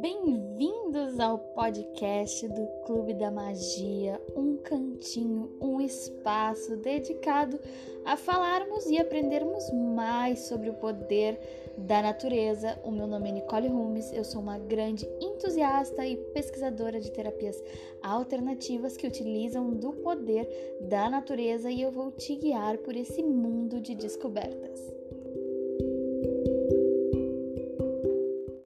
Bem-vindos ao podcast do Clube da Magia, um cantinho, um espaço dedicado a falarmos e aprendermos mais sobre o poder da natureza. O meu nome é Nicole Rumes, eu sou uma grande entusiasta e pesquisadora de terapias alternativas que utilizam do poder da natureza e eu vou te guiar por esse mundo de descobertas.